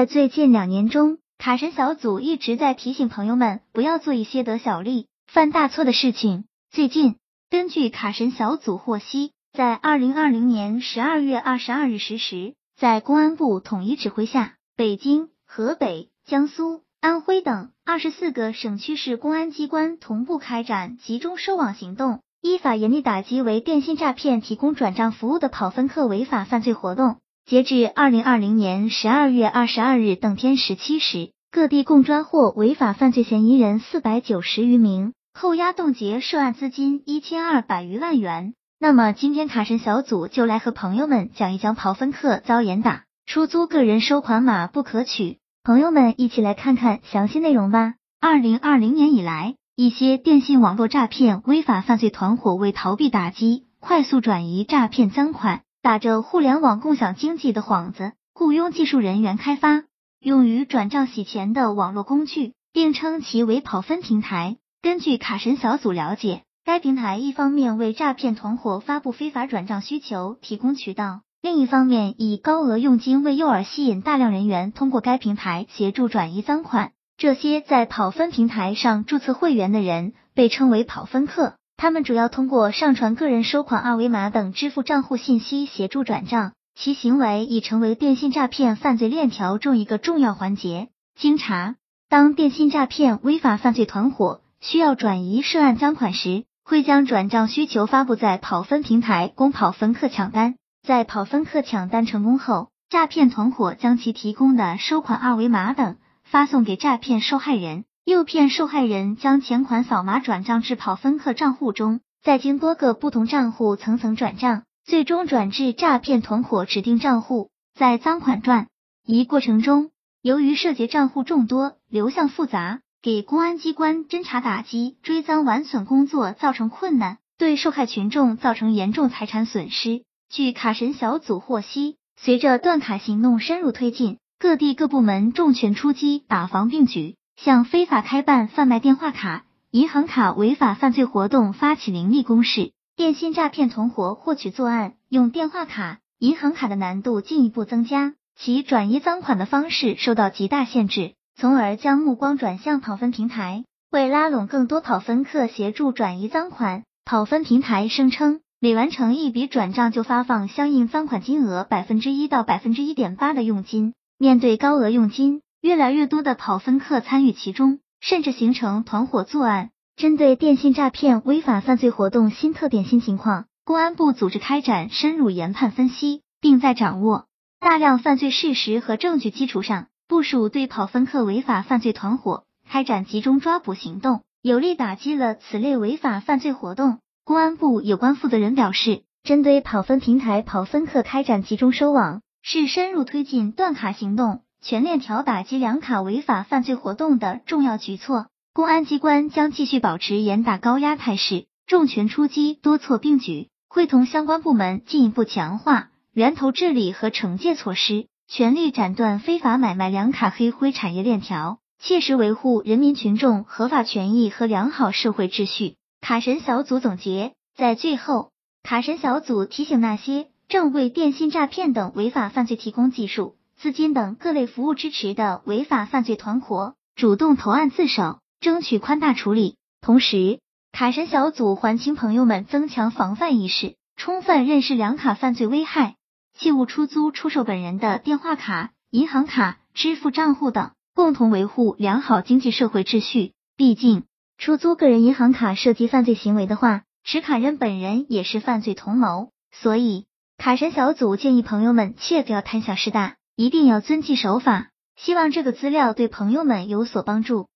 在最近两年中，卡神小组一直在提醒朋友们不要做一些得小利、犯大错的事情。最近，根据卡神小组获悉，在二零二零年十二月二十二日十时，在公安部统一指挥下，北京、河北、江苏、安徽等二十四个省区市公安机关同步开展集中收网行动，依法严厉打击为电信诈骗提供转账服务的跑分客违法犯罪活动。截至二零二零年十二月二十二日当天十七时，各地共抓获违法犯罪嫌疑人四百九十余名，扣押冻结涉案资金一千二百余万元。那么今天卡神小组就来和朋友们讲一讲跑分客遭严打，出租个人收款码不可取。朋友们一起来看看详细内容吧。二零二零年以来，一些电信网络诈骗违法犯罪团伙为逃避打击，快速转移诈骗赃款。打着互联网共享经济的幌子，雇佣技术人员开发用于转账洗钱的网络工具，并称其为跑分平台。根据卡神小组了解，该平台一方面为诈骗团伙发布非法转账需求提供渠道，另一方面以高额佣金为诱饵，吸引大量人员通过该平台协助转移赃款。这些在跑分平台上注册会员的人被称为跑分客。他们主要通过上传个人收款二维码等支付账户信息协助转账，其行为已成为电信诈骗犯罪链条中一个重要环节。经查，当电信诈骗违法犯罪团伙需要转移涉案赃款时，会将转账需求发布在跑分平台，供跑分客抢单。在跑分客抢单成功后，诈骗团伙将其提供的收款二维码等发送给诈骗受害人。诱骗受害人将钱款扫码转账至跑分客账户中，再经多个不同账户层层转账，最终转至诈骗团伙指定账户。在赃款转移过程中，由于涉及账户众多、流向复杂，给公安机关侦查打击、追赃挽损工作造成困难，对受害群众造成严重财产损失。据卡神小组获悉，随着断卡行动深入推进，各地各部门重拳出击，打防并举。向非法开办、贩卖电话卡、银行卡违法犯罪活动发起凌厉攻势，电信诈骗同伙获取作案用电话卡、银行卡的难度进一步增加，其转移赃款的方式受到极大限制，从而将目光转向跑分平台。为拉拢更多跑分客协助转移赃款，跑分平台声称每完成一笔转账就发放相应赃款金额百分之一到百分之一点八的佣金。面对高额佣金。越来越多的跑分客参与其中，甚至形成团伙作案。针对电信诈骗违法犯罪活动新特点、新情况，公安部组织开展深入研判分析，并在掌握大量犯罪事实和证据基础上，部署对跑分客违法犯罪团伙开展集中抓捕行动，有力打击了此类违法犯罪活动。公安部有关负责人表示，针对跑分平台跑分客开展集中收网，是深入推进断卡行动。全链条打击两卡违法犯罪活动的重要举措，公安机关将继续保持严打高压态势，重拳出击，多措并举，会同相关部门进一步强化源头治理和惩戒措施，全力斩断非法买卖两卡黑灰产业链条，切实维护人民群众合法权益和良好社会秩序。卡神小组总结，在最后，卡神小组提醒那些正为电信诈骗等违法犯罪提供技术。资金等各类服务支持的违法犯罪团伙，主动投案自首，争取宽大处理。同时，卡神小组还请朋友们增强防范意识，充分认识两卡犯罪危害，切勿出租、出售本人的电话卡、银行卡、支付账户等，共同维护良好经济社会秩序。毕竟，出租个人银行卡涉及犯罪行为的话，持卡人本人也是犯罪同谋。所以，卡神小组建议朋友们切不要贪小失大。一定要遵纪守法，希望这个资料对朋友们有所帮助。